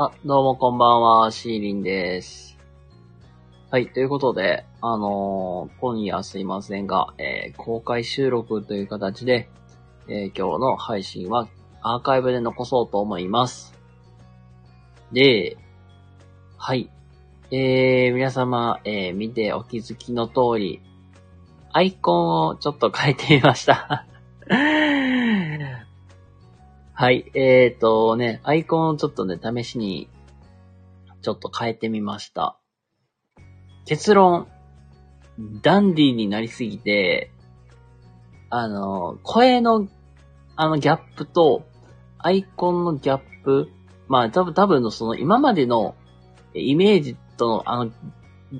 あ、どうもこんばんは、シーリンです。はい、ということで、あのー今夜すいませんが、えー公開収録という形で、えー今日の配信はアーカイブで残そうと思います。で、はい。えー、皆様、えー見てお気づきの通り、アイコンをちょっと変えてみました。はい。えーとね、アイコンをちょっとね、試しに、ちょっと変えてみました。結論、ダンディーになりすぎて、あの、声の、あのギャップと、アイコンのギャップ、まあ多分、多分のその今までのイメージとのあの、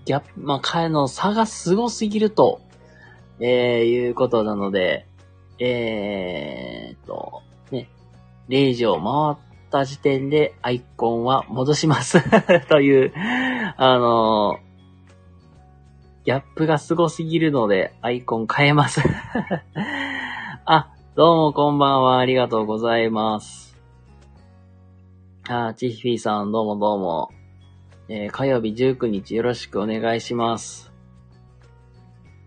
ギャップ、まあ、彼の差がすごすぎると、えー、いうことなので、えーと、ね、0時を回った時点でアイコンは戻します。という、あのギャップがすごすぎるのでアイコン変えます。あ、どうもこんばんは。ありがとうございます。あ、チッフィさんどうもどうも。えー火曜日19日よろしくお願いします。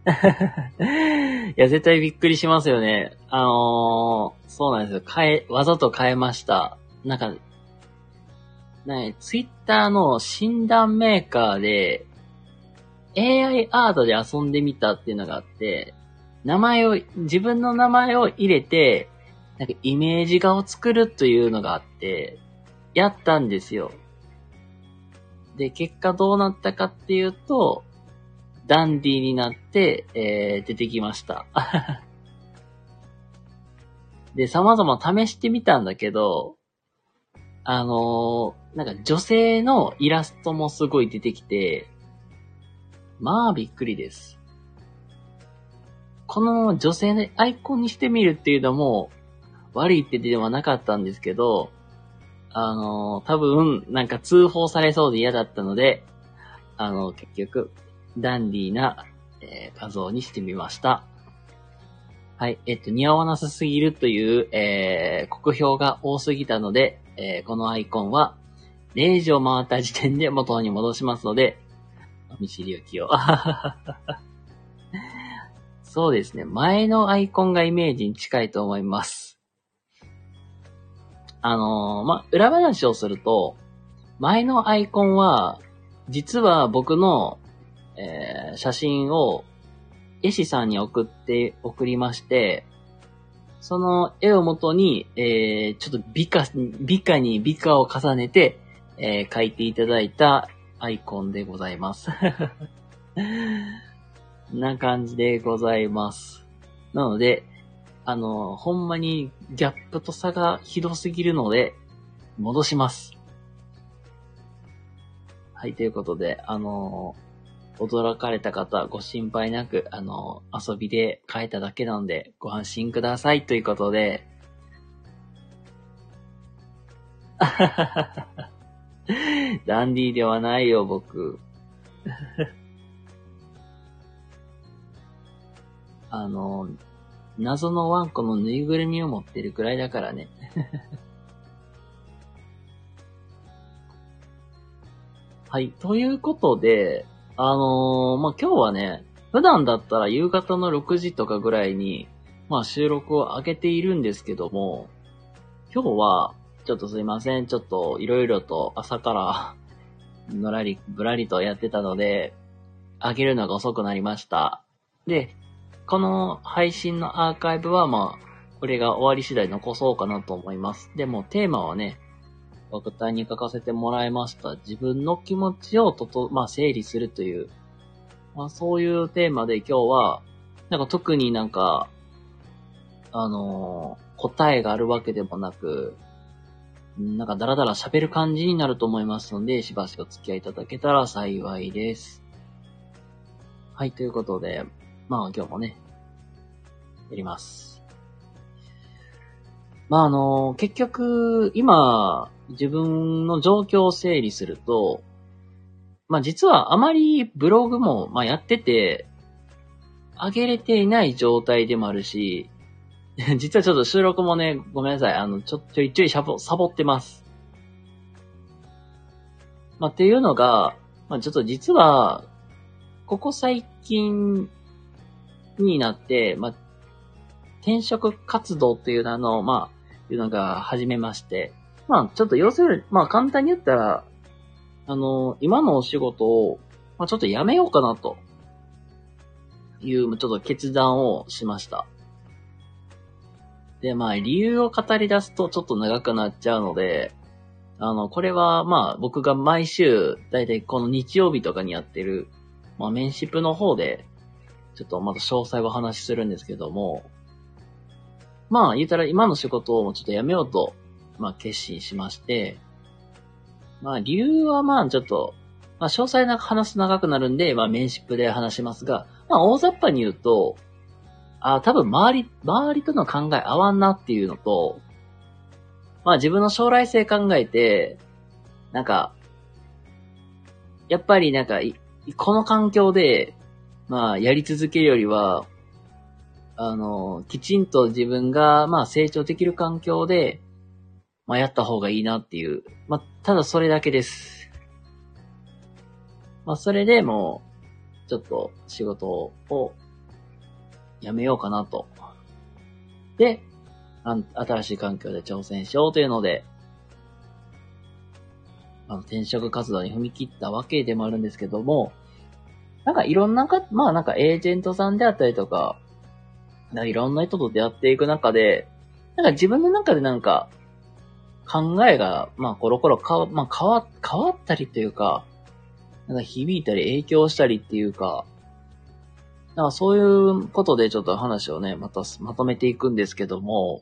いや、絶対びっくりしますよね。あのー、そうなんですよ。変え、わざと変えました。なんか、ね、ツイッターの診断メーカーで、AI アートで遊んでみたっていうのがあって、名前を、自分の名前を入れて、なんかイメージ画を作るというのがあって、やったんですよ。で、結果どうなったかっていうと、ダンディーになって、えー、出てきました。で、様々試してみたんだけど、あのーなんか女性のイラストもすごい出てきて、まあびっくりです。この女性のアイコンにしてみるっていうのも悪いってではなかったんですけど、あのー多分なんか通報されそうで嫌だったので、あの、結局、ダンディーな、えー画像にしてみました。はい。えっと、似合わなさすぎるという、えー、国評が多すぎたので、えーこのアイコンは、0時を回った時点で元に戻しますので、見知りおきを。そうですね。前のアイコンがイメージに近いと思います。あのーまあ、裏話をすると、前のアイコンは、実は僕の、えー写真を、絵師さんに送って、送りまして、その絵をもとに、えー、ちょっと美化、美化に美化を重ねて、えー描いていただいたアイコンでございます。な感じでございます。なので、あの、ほんまにギャップと差がひどすぎるので、戻します。はい、ということで、あの、驚かれた方ご心配なく、あの、遊びで変えただけなので、ご安心くださいということで、ダンディーではないよ、僕。あの、謎のワンコのぬいぐるみを持ってるくらいだからね。はい。ということで、あのーまあ、今日はね、普段だったら夕方の6時とかぐらいに、まあ、収録を上げているんですけども、今日は、ちょっとすいません。ちょっといろいろと朝から、のらり、ぶらりとやってたので、上げるのが遅くなりました。で、この配信のアーカイブはまあ、これが終わり次第残そうかなと思います。でもテーマはね、僕体に書かせてもらいました。自分の気持ちをとと、まあ整理するという、まあそういうテーマで今日は、なん。か特になん。か、あのー答えがあるわけでもなく、なん。かダラダラ喋る感じになると思いますので、しばしお付き合いいただけたら幸いです。はい、ということで、まあ今日もね、やります。まああの、結局、今、自分の状況を整理すると、まあ実はあまりブログも、まあやってて、上げれていない状態でもあるし、実はちょっと収録もね、ごめんなさい。あの、ちょ、ちょいちょいサボ、サボってます。まあ、っていうのが、まあ、ちょっと実は、ここ最近になって、まあ、転職活動っていうの、まあ、いうのが始めまして、まあ、ちょっと要するに、まあ、簡単に言ったら、あの、今のお仕事を、まあ、ちょっとやめようかなと、いう、ちょっと決断をしました。で、まあ、理由を語り出すとちょっと長くなっちゃうので、あの、これは、まあ、僕が毎週、だいたいこの日曜日とかにやってる、まあ、メンシップの方で、ちょっとまた詳細を話しするんですけども、まあ、言ったら今の仕事をちょっとやめようと、まあ、決心しまして、まあ、理由はまあ、ちょっと、まあ、詳細な話す長くなるんで、まあ、メンシップで話しますが、まあ、大雑把に言うと、ああ多分周り、周りとの考え合わんなっていうのと、まあ自分の将来性考えて、なんか、やっぱりなんか、この環境で、まあやり続けるよりは、あの、きちんと自分が、まあ成長できる環境で、まあやった方がいいなっていう。まあ、ただそれだけです。まあそれでもう、ちょっと仕事を辞めようかなと。で、新しい環境で挑戦しようというので、あの、転職活動に踏み切ったわけでもあるんですけども、なんかいろんなか、まあなんかエージェントさんであったりとか、なんかいろんな人と出会っていく中で、なんか自分の中でなんか、考えが、まあコロコロか、まあ変わ、変わったりというか、なんか響いたり影響したりっていうか、なんかそういうことでちょっと話をね、またまとめていくんですけども、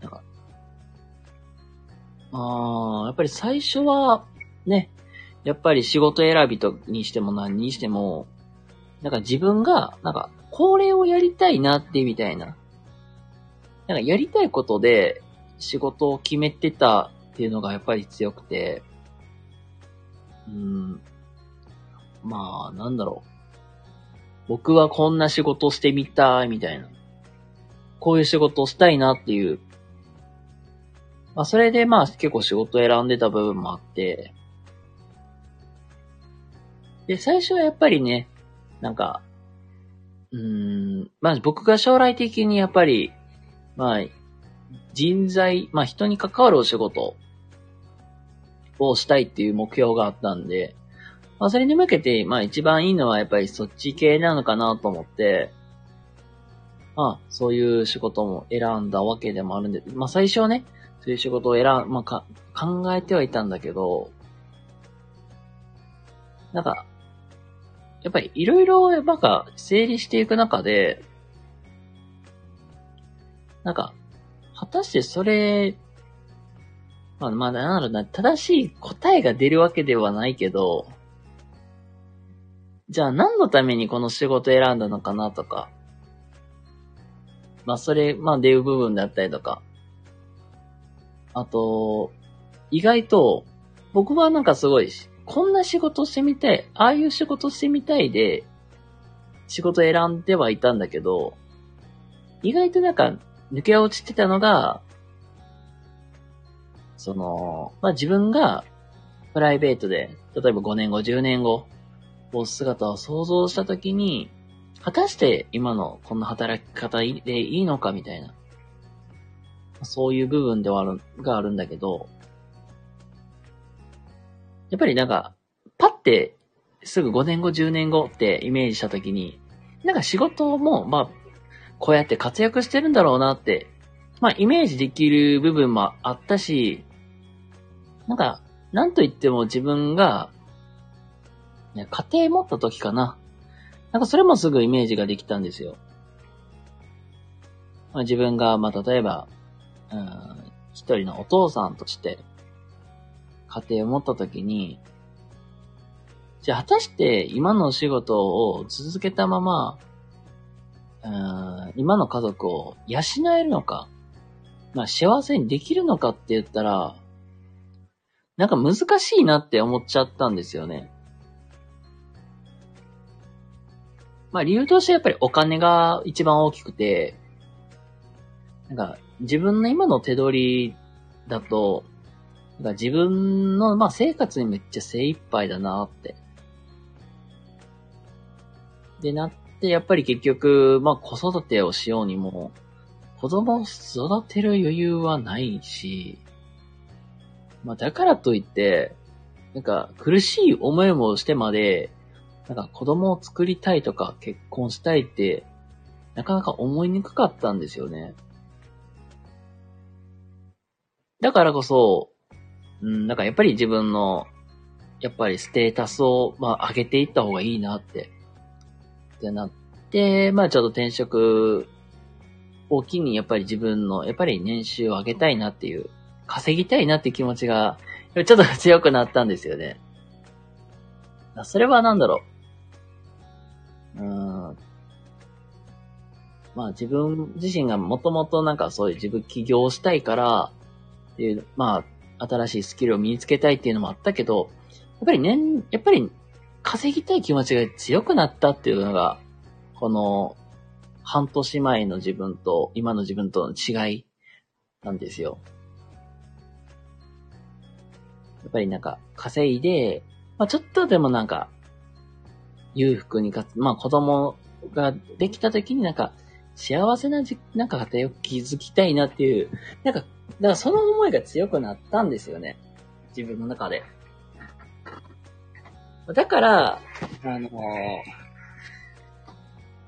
なんか、ああ、やっぱり最初は、ね、やっぱり仕事選びとにしても何にしても、なんか自分が、なんか、これをやりたいなってみたいな。なんかやりたいことで仕事を決めてたっていうのがやっぱり強くて、うん、まあ、なんだろう。僕はこんな仕事してみたい、みたいな。こういう仕事をしたいなっていうまあ、それでまあ結構仕事選んでた部分もあって、で、最初はやっぱりね、なんか、うん、まあ僕が将来的にやっぱり、まあ、人材、まあ人に関わるお仕事をしたいっていう目標があったんで、まあそれに向けて、まあ一番いいのはやっぱりそっち系なのかなと思って、まあそういう仕事も選んだわけでもあるんで、まあ最初はね、そういう仕事を選ん、まあ、か、考えてはいたんだけど、なんか、やっぱりいろいろ、なんか、整理していく中で、なんか、果たしてそれ、まあ、まあ、なんだろうな、正しい答えが出るわけではないけど、じゃあ何のためにこの仕事選んだのかなとか、まあ、それ、まあ、出る部分だったりとか、あと、意外と、僕はなんかすごいし、こんな仕事してみたい、ああいう仕事してみたいで、仕事選んではいたんだけど、意外となんか抜け落ちてたのが、その、まあ、自分がプライベートで、例えば5年後、10年後、こう姿を想像したときに、果たして今のこんな働き方でいいのかみたいな。そういう部分ではある、があるんだけど、やっぱりなんか、パって、すぐ5年後、10年後ってイメージしたときに、なんか仕事も、まあ、こうやって活躍してるんだろうなって、まあ、イメージできる部分もあったし、なんか、なんと言っても自分が、家庭持った時かな。なんかそれもすぐイメージができたんですよ。まあ、自分が、まあ、例えば、うん、一人のお父さんとして、家庭を持った時に、じゃあ果たして今のお仕事を続けたまま、うん、今の家族を養えるのか、まあ幸せにできるのかって言ったら、なんか難しいなって思っちゃったんですよね。まあ理由としてやっぱりお金が一番大きくて、なんか自分の今の手取りだと、なんか自分の、まあ生活にめっちゃ精一杯だなって。で、なって、やっぱり結局、まあ子育てをしようにも、子供を育てる余裕はないし、まあだからといって、なんか苦しい思いもしてまで、なんか子供を作りたいとか結婚したいって、なかなか思いにくかったんですよね。だからこそ、うん、なんかやっぱり自分の、やっぱりステータスを、まあ上げていった方がいいなって、ってなって、まあちょっと転職を機にやっぱり自分の、やっぱり年収を上げたいなっていう、稼ぎたいなっていう気持ちが、ちょっと強くなったんですよね。それはなんだろう。うん。まあ自分自身がもともとなんかそういう自分起業したいから、っていう、まあ、新しいスキルを身につけたいっていうのもあったけど、やっぱり年、やっぱり稼ぎたい気持ちが強くなったっていうのが、この半年前の自分と今の自分との違いなんですよ。やっぱりなんか稼いで、まあちょっとでもなんか、裕福にかつ、まあ子供ができた時になんか、幸せなじ、なんか家庭を築きたいなっていう、なんか、だからその思いが強くなったんですよね。自分の中で。だから、あの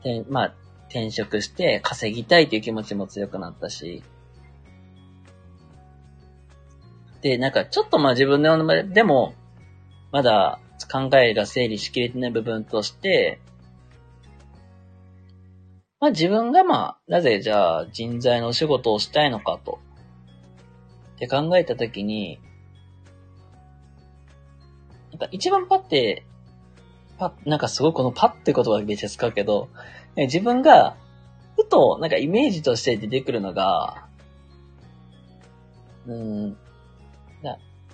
てまあ、転職して稼ぎたいという気持ちも強くなったし、で、なんかちょっとまあ自分の、でも、まだ考えが整理しきれてない部分として、まあ自分がまあ、なぜじゃあ人材のお仕事をしたいのかと、って考えたときに、なんか一番パって、パなんかすごいこのパって言葉めっちゃ使うけど、自分が、ふと、なんかイメージとして出てくるのが、うん、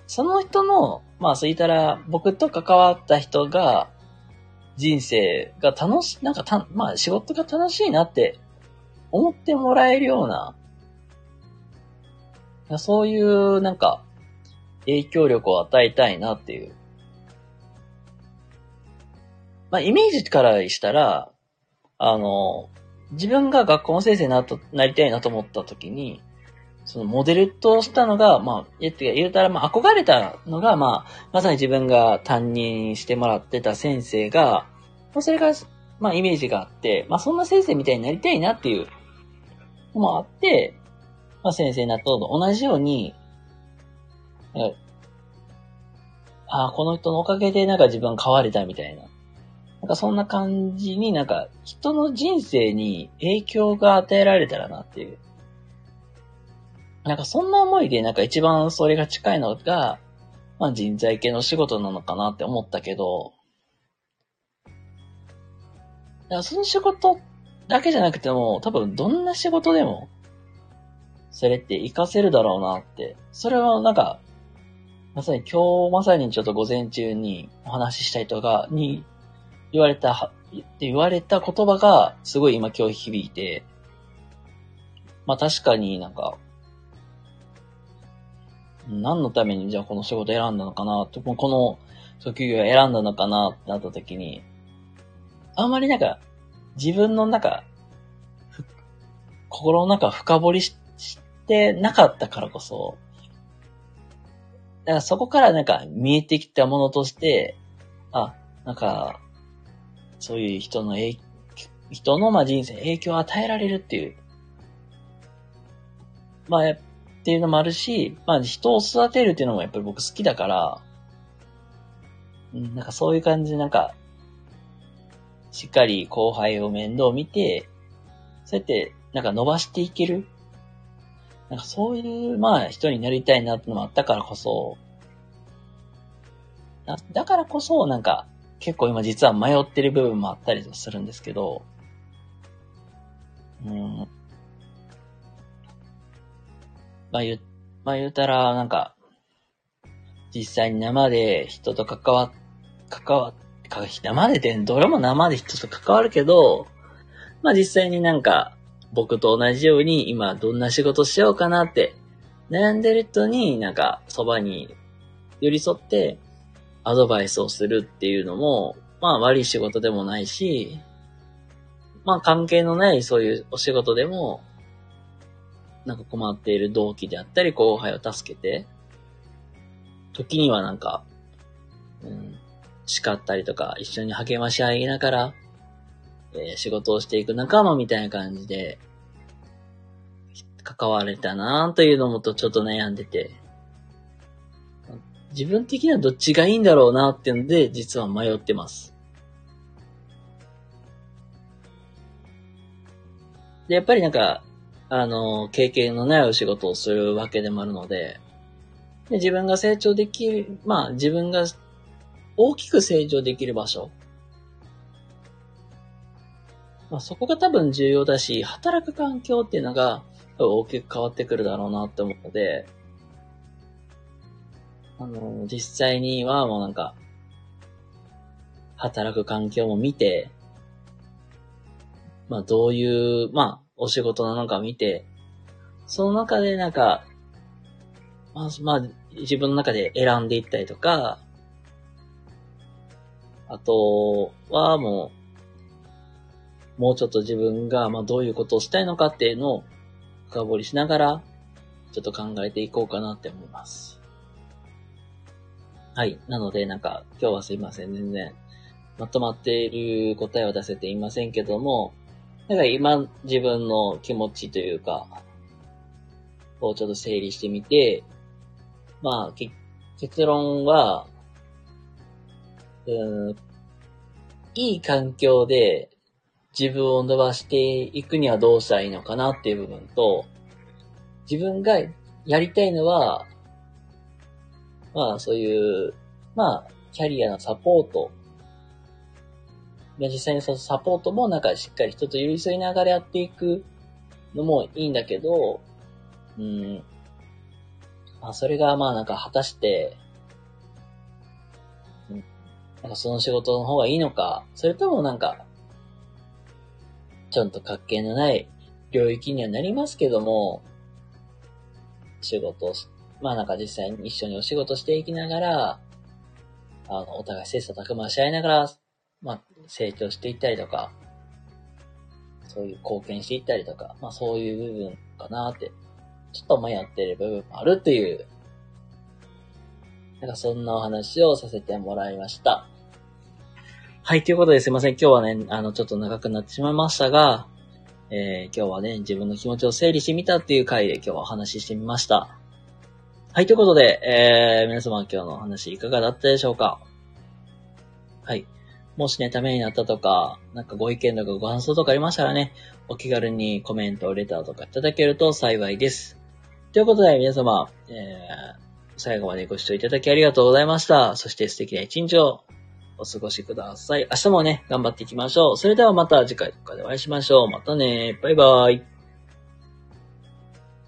その人の、まあそう言ったら、僕と関わった人が、人生が楽し、なんかた、まあ仕事が楽しいなって思ってもらえるような、そういうなんか影響力を与えたいなっていう。まあイメージからしたら、あの、自分が学校の先生にななりたいなと思った時に、そのモデルとしたのが、まあ、言って言うたら、まあ、憧れたのが、まあ、まさに自分が担任してもらってた先生が、まあ、それが、まあ、イメージがあって、まあ、そんな先生みたいになりたいなっていうのもあって、まあ、先生になったと同じように、ああ、この人のおかげでなんか自分変われたみたいな。なんかそんな感じになんか人の人生に影響が与えられたらなっていう。なんかそんな思いでなんか一番それが近いのが、まあ人材系の仕事なのかなって思ったけど、だからその仕事だけじゃなくても、多分どんな仕事でも、それって活かせるだろうなって。それはなんか、まさに今日まさにちょっと午前中にお話しした人が、に言われた、って言われた言葉がすごい今今日響いて、まあ確かになんか、何のためにじゃあこの仕事選んだのかなと、この職業を選んだのかなってなった時に、あんまりなんか、自分の中、心の中深掘りししてなかったからこそ、だからそこからなんか見えてきたものとして、あ、なんか、そういう人の影、人のまあ人生影響を与えられるっていう。まあ、っていうのもあるし、まあ人を育てるっていうのもやっぱり僕好きだから、うん、なんかそういう感じでなんか、しっかり後輩を面倒見て、そうやってなんか伸ばしていける。なんかそういう、まあ人になりたいなってのもあったからこそ、だだからこそなんか結構今実は迷ってる部分もあったりするんですけど、うん。まあ言、まあ言うたら、なんか、実際に生で人と関わ、関わ、生でって、どれも生で人と関わるけど、まあ実際になんか、僕と同じように今どんな仕事しようかなって悩んでる人になんかそばに寄り添ってアドバイスをするっていうのも、まあ悪い仕事でもないし、まあ関係のないそういうお仕事でも、なんか困っている同期であったり後輩を助けて、時にはなんか、うん、叱ったりとか一緒に励まし合いながら、えー、仕事をしていく仲間みたいな感じで、関われたなというのもとちょっと悩んでて、自分的にはどっちがいいんだろうなっていうので、実は迷ってます。で、やっぱりなんか、あの、経験のないお仕事をするわけでもあるので、で自分が成長できる、まあ自分が大きく成長できる場所。まあそこが多分重要だし、働く環境っていうのが大きく変わってくるだろうなって思うので、あの、実際にはもうなんか、働く環境も見て、まあどういう、まあお仕事なのか見て、その中でなんか、まあ、まあ、自分の中で選んでいったりとか、あとはもう、もうちょっと自分が、まあどういうことをしたいのかっていうのを深掘りしながら、ちょっと考えていこうかなって思います。はい。なので、なんか、今日はすいません。全然、まとまっている答えは出せていませんけども、なんか今、自分の気持ちというか、をちょっと整理してみて、まあ、結論は、うん、いい環境で自分を伸ばしていくにはどうしたらいいのかなっていう部分と、自分がやりたいのは、まあそういう、まあ、キャリアのサポート。実際にそのサポートもなんかしっかり人と寄り添いながらやっていくのもいいんだけど、うん。まあそれがまあなんか果たして、うんなんかその仕事の方がいいのか、それともなんか、ちゃんと関係のない領域にはなりますけども、仕事を、まあなんか実際に一緒にお仕事していきながら、あの、お互い切磋琢磨し合いながら、まあ成長していったりとか、そういう貢献していったりとか、まあそういう部分かなって、ちょっと迷ってる部分もあるっていうなんかそんなお話をさせてもらいました。はい、ということですいません。今日はね、あの、ちょっと長くなってしまいましたが、えー、今日はね、自分の気持ちを整理してみたっていう回で今日はお話ししてみました。はい、ということで、えー、皆様今日のお話いかがだったでしょうか？はい。もしね、ためになったとか、なんかご意見とかご感想とかありましたらね、お気軽にコメント、レターとかいただけると幸いです。ということで、皆様、えー、最後までご視聴いただきありがとうございました。そして素敵な一日をお過ごしください。明日もね、頑張っていきましょう。それではまた次回とかでお会いしましょう。またね。バイバイ。